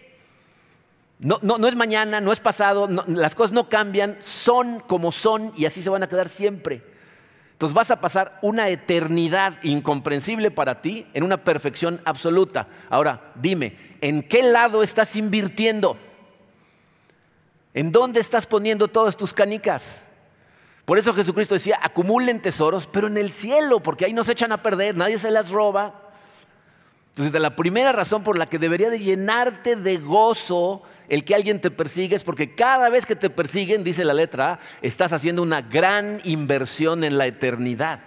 No, no, es mañana, no es pasado, las cosas no cambian, son como son y así se van a quedar siempre. Entonces vas a pasar una eternidad incomprensible para ti en una perfección absoluta. Ahora, dime, ¿en qué lado estás invirtiendo? ¿En dónde estás poniendo todas tus canicas? Por eso Jesucristo decía, acumulen tesoros, pero en el cielo, porque ahí no se echan a perder, nadie se las roba. Entonces, la primera razón por la que debería de llenarte de gozo el que alguien te persigue es porque cada vez que te persiguen, dice la letra A, estás haciendo una gran inversión en la eternidad.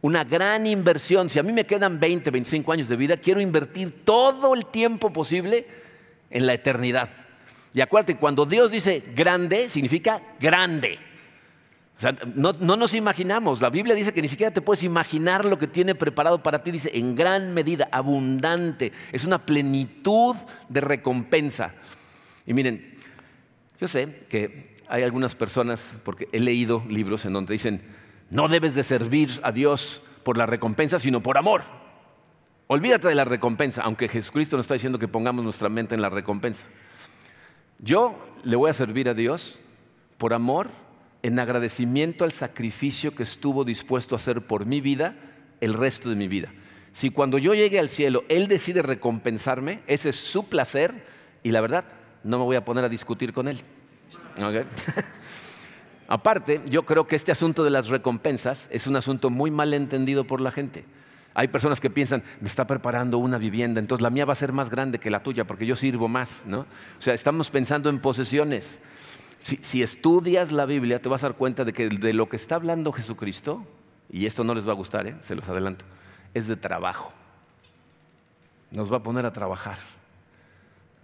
Una gran inversión. Si a mí me quedan 20, 25 años de vida, quiero invertir todo el tiempo posible en la eternidad. Y acuérdate, cuando Dios dice grande, significa grande no, nos imaginamos. La Biblia dice que ni siquiera te puedes imaginar lo que tiene preparado para ti. Dice, en gran medida, abundante. Es una plenitud de recompensa. Y miren, yo sé que hay algunas personas, porque he leído libros en donde dicen, no debes de servir a Dios por la recompensa, sino por amor. Olvídate de la recompensa, aunque Jesucristo nos está diciendo que pongamos nuestra mente en la recompensa. Yo le voy a servir a Dios por amor en agradecimiento al sacrificio que estuvo dispuesto a hacer por mi vida el resto de mi vida. Si cuando yo llegue al cielo Él decide recompensarme, ese es su placer y la verdad no me voy a poner a discutir con Él. Aparte, yo creo que este asunto de las recompensas es un asunto muy mal entendido por la gente. Hay personas que piensan, me está preparando una vivienda, entonces la mía va a ser más grande que la tuya porque yo sirvo más, ¿no? O sea, estamos pensando en posesiones. Si, estudias la Biblia, te vas a dar cuenta de que de lo que está hablando Jesucristo, y esto no les va a gustar, ¿eh? se los adelanto, es de trabajo. Nos va a poner a trabajar.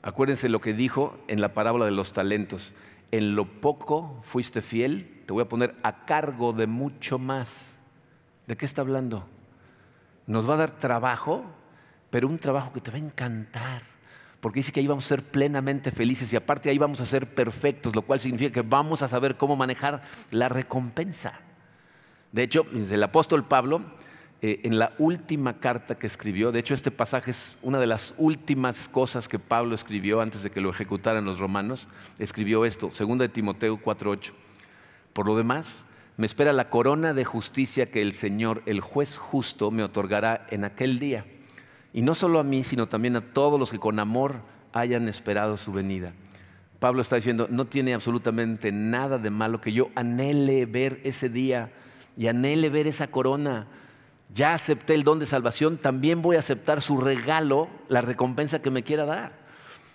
Acuérdense lo que dijo en la parábola de los talentos. En lo poco fuiste fiel, te voy a poner a cargo de mucho más. ¿De qué está hablando? Nos va a dar trabajo, pero un trabajo que te va a encantar porque dice que ahí vamos a ser plenamente felices y aparte ahí vamos a ser perfectos, lo cual significa que vamos a saber cómo manejar la recompensa. De hecho, el apóstol Pablo, eh, en la última carta que escribió, de hecho este pasaje es una de las últimas cosas que Pablo escribió antes de que lo ejecutaran los romanos, escribió esto, 2 de Timoteo 4:8. Por lo demás, me espera la corona de justicia que el Señor, el juez justo, me otorgará en aquel día y no solo a mí, sino también a todos los que con amor hayan esperado su venida. Pablo está diciendo, no tiene absolutamente nada de malo que yo anhele ver ese día y anhele ver esa corona. Ya acepté el don de salvación, también voy a aceptar su regalo, la recompensa que me quiera dar.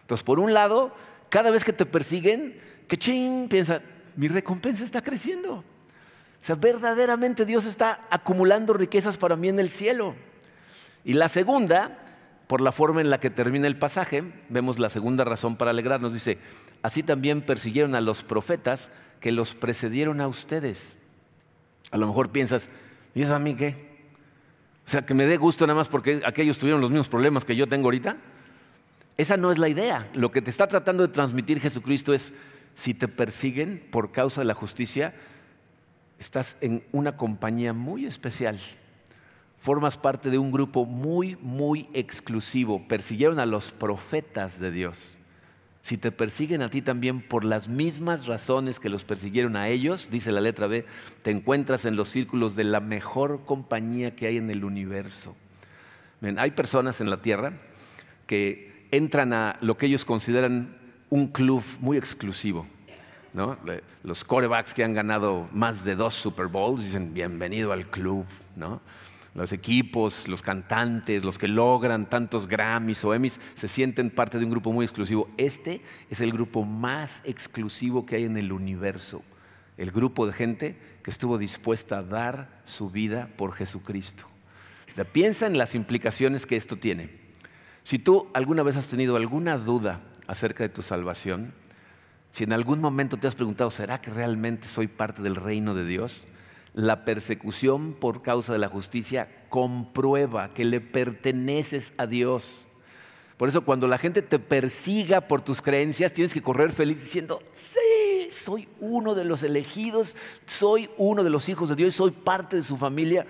Entonces, por un lado, cada vez que te persiguen, que ching, piensa, mi recompensa está creciendo. O sea, verdaderamente Dios está acumulando riquezas para mí en el cielo. Y la segunda, por la forma en la que termina el pasaje, vemos la segunda razón para alegrarnos. Dice, así también persiguieron a los profetas que los precedieron a ustedes. A lo mejor piensas, ¿y eso a mí qué? O sea, que me dé gusto nada más porque aquellos tuvieron los mismos problemas que yo tengo ahorita. Esa no es la idea. Lo que te está tratando de transmitir Jesucristo es, si te persiguen por causa de la justicia, estás en una compañía muy especial. Formas parte de un grupo muy, muy exclusivo. Persiguieron a los profetas de Dios. Si te persiguen a ti también por las mismas razones que los persiguieron a ellos, dice la letra B, te encuentras en los círculos de la mejor compañía que hay en el universo. hay personas en la tierra que entran a lo que ellos consideran un club muy exclusivo. Los corebacks que han ganado más de dos Super Bowls dicen bienvenido al club. Los equipos, los cantantes, los que logran tantos Grammys o Emmys se sienten parte de un grupo muy exclusivo. Este es el grupo más exclusivo que hay en el universo. El grupo de gente que estuvo dispuesta a dar su vida por Jesucristo. Piensa en las implicaciones que esto tiene. Si tú alguna vez has tenido alguna duda acerca de tu salvación, si en algún momento te has preguntado, ¿será que realmente soy parte del reino de Dios? La persecución por causa de la justicia comprueba que le perteneces a Dios. Por eso cuando la gente te persiga por tus creencias, tienes que correr feliz diciendo, sí, soy uno de los elegidos, soy uno de los hijos de Dios, soy parte de su familia.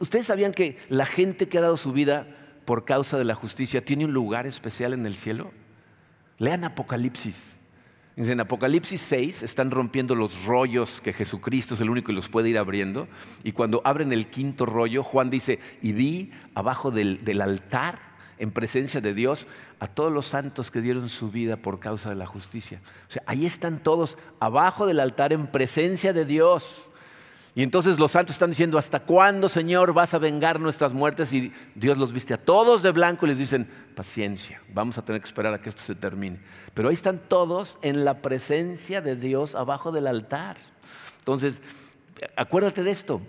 ¿Ustedes sabían que la gente que ha dado su vida por causa de la justicia tiene un lugar especial en el cielo? Lean Apocalipsis. En Apocalipsis 6 están rompiendo los rollos que Jesucristo es el único que los puede ir abriendo. Y cuando abren el quinto rollo, Juan dice, y vi abajo del, del altar, en presencia de Dios, a todos los santos que dieron su vida por causa de la justicia. O sea, ahí están todos abajo del altar en presencia de Dios. Y entonces los santos están diciendo, ¿hasta cuándo, Señor, vas a vengar nuestras muertes? Y Dios los viste a todos de blanco y les dicen, paciencia, vamos a tener que esperar a que esto se termine. Pero ahí están todos en la presencia de Dios abajo del altar. Entonces, acuérdate de esto.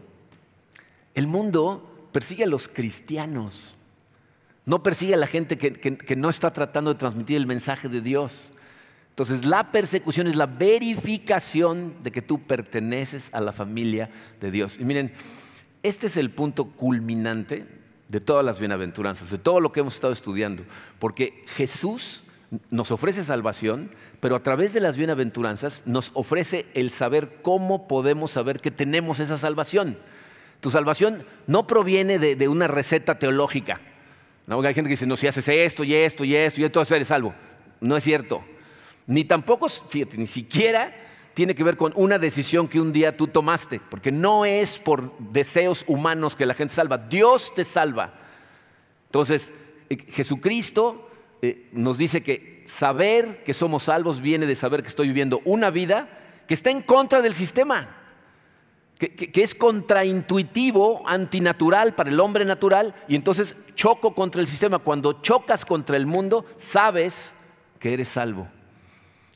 El mundo persigue a los cristianos, no persigue a la gente que, que no está tratando de transmitir el mensaje de Dios. Entonces la persecución es la verificación de que tú perteneces a la familia de Dios. Y miren, este es el punto culminante de todas las bienaventuranzas, de todo lo que hemos estado estudiando, porque Jesús nos ofrece salvación, pero a través de las bienaventuranzas nos ofrece el saber cómo podemos saber que tenemos esa salvación. Tu salvación no proviene de, una receta teológica. ¿no? Hay gente que dice, no, si haces esto y esto y esto y esto, eres salvo. No es cierto. Ni tampoco, fíjate, ni siquiera tiene que ver con una decisión que un día tú tomaste, porque no es por deseos humanos que la gente salva, Dios te salva. Entonces, eh, Jesucristo eh, nos dice que saber que somos salvos viene de saber que estoy viviendo una vida que está en contra del sistema, que, que es contraintuitivo, antinatural para el hombre natural, y entonces choco contra el sistema. Cuando chocas contra el mundo, sabes que eres salvo.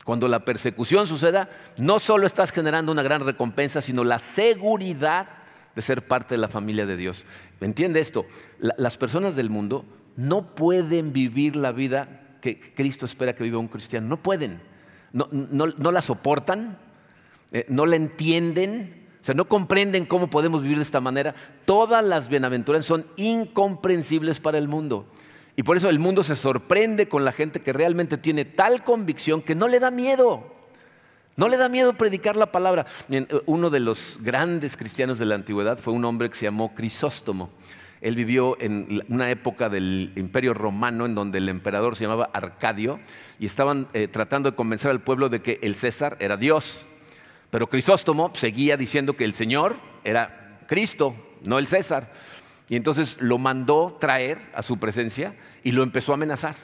Cuando la persecución suceda, no solo estás generando una gran recompensa, sino la seguridad de ser parte de la familia de Dios. ¿Entiende esto? las personas del mundo no pueden vivir la vida que Cristo espera que viva un cristiano. No pueden. No, la soportan, eh, no la entienden, o sea, no comprenden cómo podemos vivir de esta manera. Todas las bienaventuranzas son incomprensibles para el mundo. Y por eso el mundo se sorprende con la gente que realmente tiene tal convicción que no le da miedo. No le da miedo predicar la palabra. Uno de los grandes cristianos de la antigüedad fue un hombre que se llamó Crisóstomo. Él vivió en una época del imperio romano en donde el emperador se llamaba Arcadio y estaban eh, tratando de convencer al pueblo de que el César era Dios. Pero Crisóstomo seguía diciendo que el Señor era Cristo, no el César. Y entonces lo mandó traer a su presencia y lo empezó a amenazar.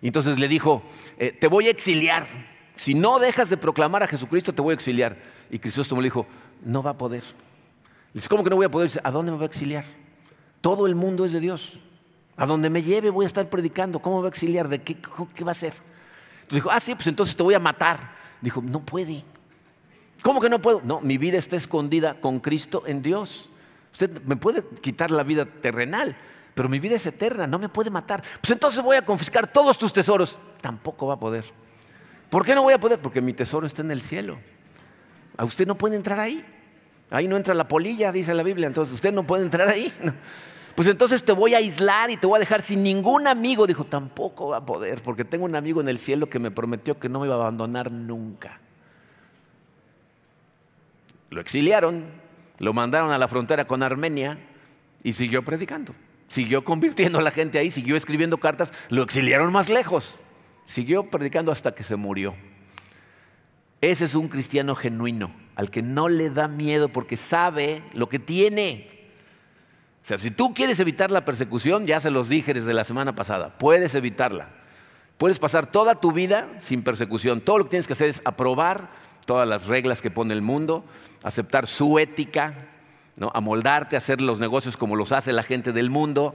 Y entonces le dijo, eh, te voy a exiliar. Si no dejas de proclamar a Jesucristo, te voy a exiliar. Y Crisóstomo le dijo, no va a poder. Le dice, ¿cómo que no voy a poder? Dice, ¿a dónde me va a exiliar? Todo el mundo es de Dios. A donde me lleve voy a estar predicando. ¿Cómo me va a exiliar? ¿De qué, qué va a hacer? Entonces dijo, ah, sí, pues entonces te voy a matar. Dijo, no puede. ¿Cómo que no puedo? No, mi vida está escondida con Cristo en Dios. Usted me puede quitar la vida terrenal, pero mi vida es eterna, no me puede matar. Pues entonces voy a confiscar todos tus tesoros. Tampoco va a poder. ¿Por qué no voy a poder? Porque mi tesoro está en el cielo. A usted no puede entrar ahí. Ahí no entra la polilla, dice la Biblia. Entonces usted no puede entrar ahí. Pues entonces te voy a aislar y te voy a dejar sin ningún amigo. Dijo, tampoco va a poder, porque tengo un amigo en el cielo que me prometió que no me iba a abandonar nunca. Lo exiliaron, lo mandaron a la frontera con Armenia y siguió predicando. Siguió convirtiendo a la gente ahí, siguió escribiendo cartas, lo exiliaron más lejos. Siguió predicando hasta que se murió. Ese es un cristiano genuino, al que no le da miedo porque sabe lo que tiene. O sea, si tú quieres evitar la persecución, ya se los dije desde la semana pasada, puedes evitarla. Puedes pasar toda tu vida sin persecución. Todo lo que tienes que hacer es aprobar todas las reglas que pone el mundo, aceptar su ética, ¿no? amoldarte a hacer los negocios como los hace la gente del mundo,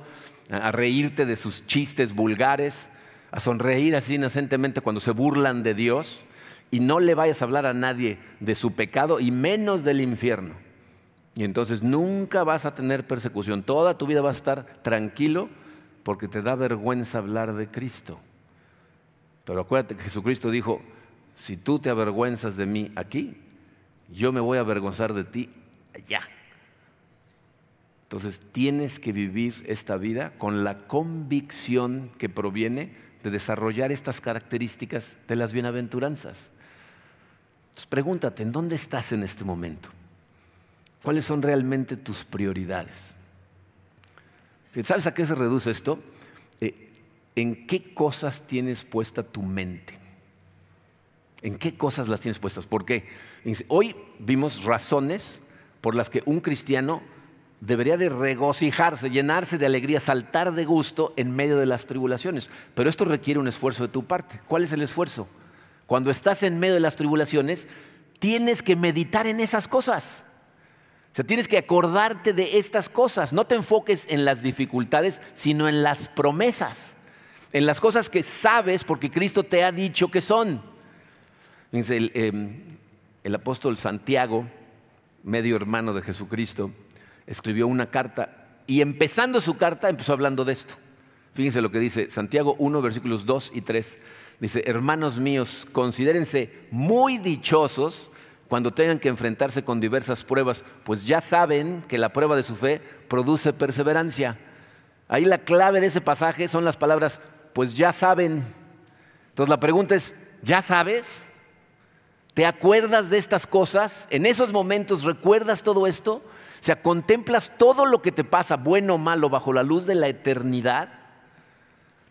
a reírte de sus chistes vulgares, a sonreír así inocentemente cuando se burlan de Dios y no le vayas a hablar a nadie de su pecado y menos del infierno. Y entonces nunca vas a tener persecución, toda tu vida vas a estar tranquilo porque te da vergüenza hablar de Cristo. Pero acuérdate que Jesucristo dijo, si tú te avergüenzas de mí aquí, yo me voy a avergonzar de ti allá. Entonces tienes que vivir esta vida con la convicción que proviene de desarrollar estas características de las bienaventuranzas. Entonces pregúntate, ¿en dónde estás en este momento? ¿Cuáles son realmente tus prioridades? ¿Sabes a qué se reduce esto? Eh, ¿En qué cosas tienes puesta tu mente? ¿En qué cosas las tienes puestas? Porque hoy vimos razones por las que un cristiano debería de regocijarse, llenarse de alegría, saltar de gusto en medio de las tribulaciones. Pero esto requiere un esfuerzo de tu parte. ¿Cuál es el esfuerzo? Cuando estás en medio de las tribulaciones, tienes que meditar en esas cosas. O sea, tienes que acordarte de estas cosas. No te enfoques en las dificultades, sino en las promesas. En las cosas que sabes porque Cristo te ha dicho que son. El, em, el apóstol Santiago, medio hermano de Jesucristo, escribió una carta y empezando su carta empezó hablando de esto. Fíjense lo que dice Santiago 1, versículos 2 y 3. Dice, hermanos míos, considérense muy dichosos cuando tengan que enfrentarse con diversas pruebas, pues ya saben que la prueba de su fe produce perseverancia. Ahí la clave de ese pasaje son las palabras, pues ya saben. Entonces la pregunta es, ¿ya sabes? ¿Te acuerdas de estas cosas? ¿En esos momentos recuerdas todo esto? O sea, contemplas todo lo que te pasa, bueno o malo, bajo la luz de la eternidad.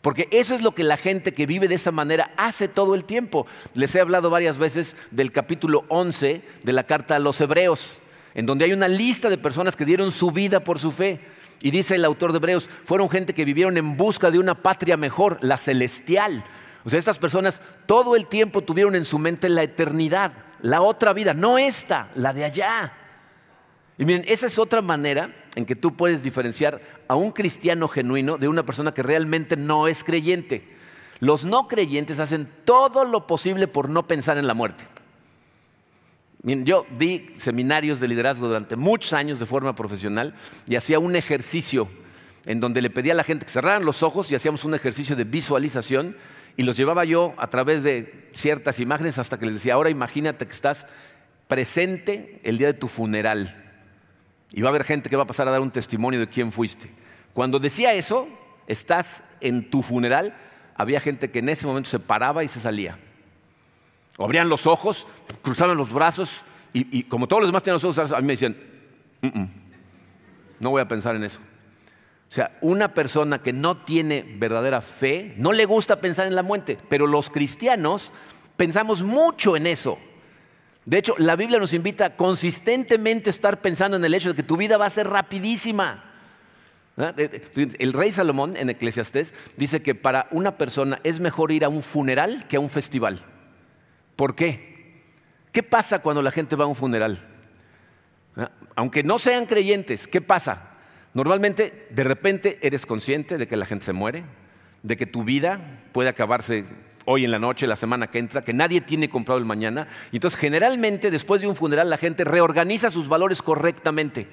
Porque eso es lo que la gente que vive de esa manera hace todo el tiempo. Les he hablado varias veces del capítulo 11 de la carta a los Hebreos, en donde hay una lista de personas que dieron su vida por su fe. Y dice el autor de Hebreos, fueron gente que vivieron en busca de una patria mejor, la celestial. O sea, estas personas todo el tiempo tuvieron en su mente la eternidad, la otra vida, no esta, la de allá. Y miren, esa es otra manera en que tú puedes diferenciar a un cristiano genuino de una persona que realmente no es creyente. Los no creyentes hacen todo lo posible por no pensar en la muerte. Miren, yo di seminarios de liderazgo durante muchos años de forma profesional y hacía un ejercicio en donde le pedía a la gente que cerraran los ojos y hacíamos un ejercicio de visualización y los llevaba yo a través de ciertas imágenes hasta que les decía, ahora imagínate que estás presente el día de tu funeral y va a haber gente que va a pasar a dar un testimonio de quién fuiste. Cuando decía eso, estás en tu funeral, había gente que en ese momento se paraba y se salía. O abrían los ojos, cruzaban los brazos y, como todos los demás tenían los ojos, a mí me decían, no voy a pensar en eso. O sea, una persona que no tiene verdadera fe, no le gusta pensar en la muerte, pero los cristianos pensamos mucho en eso. De hecho, la Biblia nos invita consistentemente a estar pensando en el hecho de que tu vida va a ser rapidísima. El rey Salomón en Eclesiastés dice que para una persona es mejor ir a un funeral que a un festival. ¿Por qué? ¿Qué pasa cuando la gente va a un funeral? Aunque no sean creyentes, ¿qué pasa? Normalmente, de repente, eres consciente de que la gente se muere, de que tu vida puede acabarse hoy en la noche, la semana que entra, que nadie tiene comprado el mañana. Y entonces generalmente después de un funeral la gente reorganiza sus valores correctamente.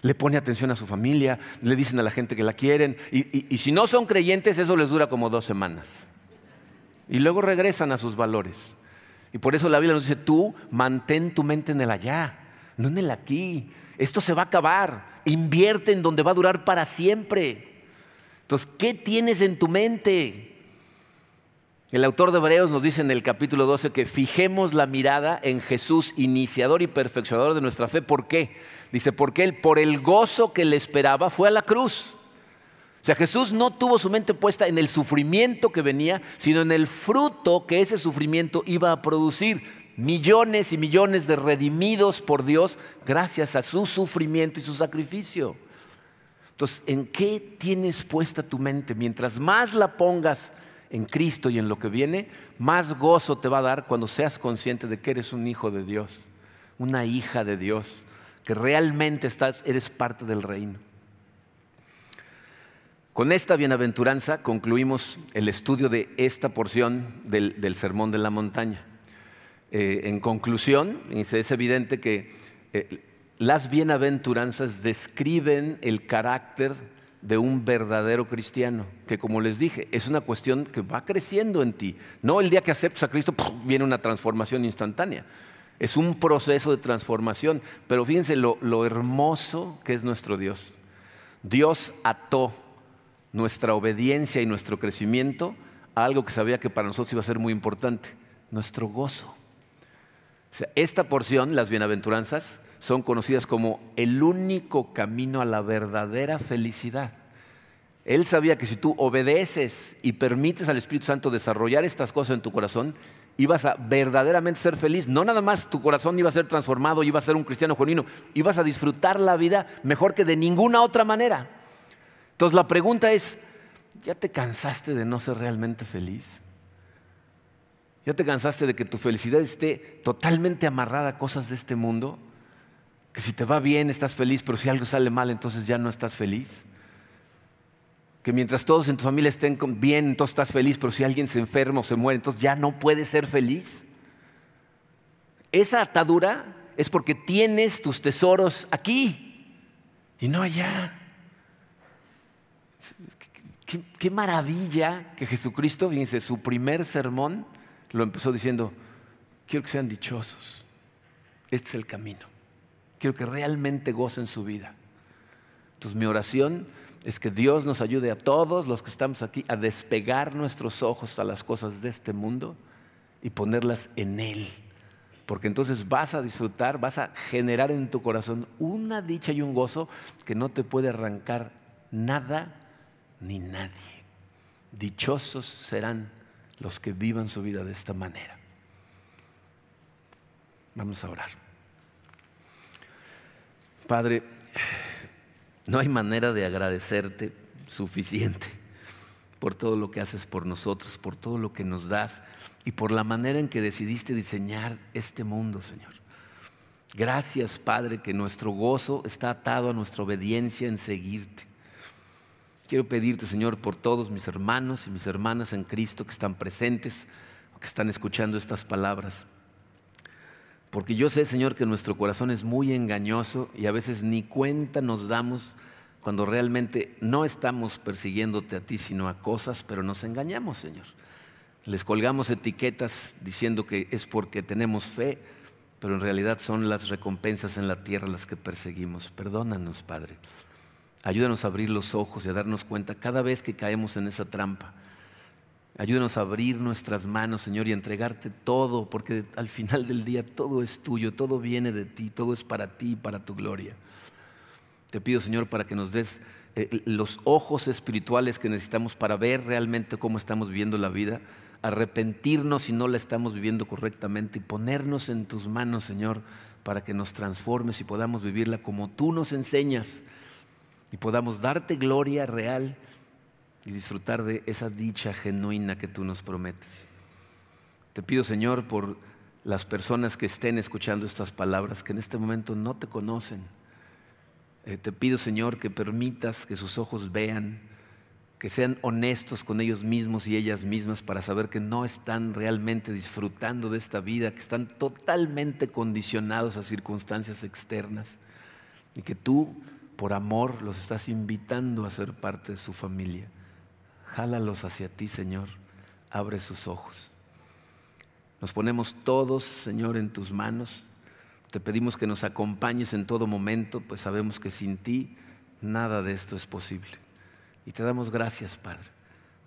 Le pone atención a su familia, le dicen a la gente que la quieren. Y, si no son creyentes, eso les dura como dos semanas. Y luego regresan a sus valores. Y por eso la Biblia nos dice, tú mantén tu mente en el allá, no en el aquí. Esto se va a acabar. Invierte en donde va a durar para siempre. Entonces, ¿qué tienes en tu mente? El autor de Hebreos nos dice en el capítulo 12 que fijemos la mirada en Jesús, iniciador y perfeccionador de nuestra fe. ¿Por qué? Dice, porque él por el gozo que le esperaba fue a la cruz. O sea, Jesús no tuvo su mente puesta en el sufrimiento que venía, sino en el fruto que ese sufrimiento iba a producir. Millones y millones de redimidos por Dios gracias a su sufrimiento y su sacrificio. Entonces, ¿en qué tienes puesta tu mente? Mientras más la pongas en Cristo y en lo que viene, más gozo te va a dar cuando seas consciente de que eres un hijo de Dios, una hija de Dios, que realmente estás, eres parte del reino. Con esta bienaventuranza concluimos el estudio de esta porción del, Sermón de la Montaña. Eh, en conclusión, es evidente que eh, las bienaventuranzas describen el carácter de un verdadero cristiano, que como les dije, es una cuestión que va creciendo en ti. No el día que aceptas a Cristo viene una transformación instantánea. Es un proceso de transformación, pero fíjense lo hermoso que es nuestro Dios. Dios ató nuestra obediencia y nuestro crecimiento a algo que sabía que para nosotros iba a ser muy importante, nuestro gozo. Esta porción, las bienaventuranzas, son conocidas como el único camino a la verdadera felicidad. Él sabía que si tú obedeces y permites al Espíritu Santo desarrollar estas cosas en tu corazón, ibas a verdaderamente ser feliz. No nada más tu corazón iba a ser transformado, iba a ser un cristiano genuino, ibas a disfrutar la vida mejor que de ninguna otra manera. Entonces la pregunta es, ¿ya te cansaste de no ser realmente feliz? ¿Ya te cansaste de que tu felicidad esté totalmente amarrada a cosas de este mundo? Que si te va bien estás feliz, pero si algo sale mal entonces ya no estás feliz. Que mientras todos en tu familia estén bien, entonces estás feliz, pero si alguien se enferma o se muere, entonces ya no puedes ser feliz. Esa atadura es porque tienes tus tesoros aquí y no allá. Qué, maravilla que Jesucristo, fíjense, su primer sermón lo empezó diciendo, quiero que sean dichosos, este es el camino, quiero que realmente gocen su vida. Entonces mi oración es que Dios nos ayude a todos los que estamos aquí a despegar nuestros ojos a las cosas de este mundo y ponerlas en Él. Porque entonces vas a disfrutar, vas a generar en tu corazón una dicha y un gozo que no te puede arrancar nada ni nadie. Dichosos serán los que vivan su vida de esta manera. Vamos a orar. Padre, no hay manera de agradecerte suficiente por todo lo que haces por nosotros, por todo lo que nos das y por la manera en que decidiste diseñar este mundo, Señor. Gracias, Padre, que nuestro gozo está atado a nuestra obediencia en seguirte. Quiero pedirte, Señor, por todos mis hermanos y mis hermanas en Cristo que están presentes o que están escuchando estas palabras. Porque yo sé, Señor, que nuestro corazón es muy engañoso y a veces ni cuenta nos damos cuando realmente no estamos persiguiéndote a ti, sino a cosas, pero nos engañamos, Señor. Les colgamos etiquetas diciendo que es porque tenemos fe, pero en realidad son las recompensas en la tierra las que perseguimos. Perdónanos, Padre. Ayúdanos a abrir los ojos y a darnos cuenta cada vez que caemos en esa trampa. Ayúdanos a abrir nuestras manos, Señor, y a entregarte todo, porque al final del día todo es tuyo, todo viene de ti, todo es para ti y para tu gloria. Te pido, Señor, para que nos des eh, los ojos espirituales que necesitamos para ver realmente cómo estamos viviendo la vida, arrepentirnos si no la estamos viviendo correctamente y ponernos en tus manos, Señor, para que nos transformes y podamos vivirla como tú nos enseñas y podamos darte gloria real y disfrutar de esa dicha genuina que tú nos prometes. Te pido, Señor, por las personas que estén escuchando estas palabras, que en este momento no te conocen. Eh, te pido, Señor, que permitas que sus ojos vean, que sean honestos con ellos mismos y ellas mismas para saber que no están realmente disfrutando de esta vida, que están totalmente condicionados a circunstancias externas y que tú, por amor, los estás invitando a ser parte de su familia. Jálalos hacia ti, Señor. Abre sus ojos. Nos ponemos todos, Señor, en tus manos. Te pedimos que nos acompañes en todo momento, pues sabemos que sin ti nada de esto es posible. Y te damos gracias, Padre.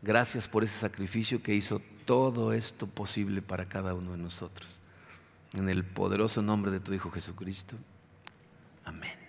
Gracias por ese sacrificio que hizo todo esto posible para cada uno de nosotros. En el poderoso nombre de tu Hijo Jesucristo. Amén.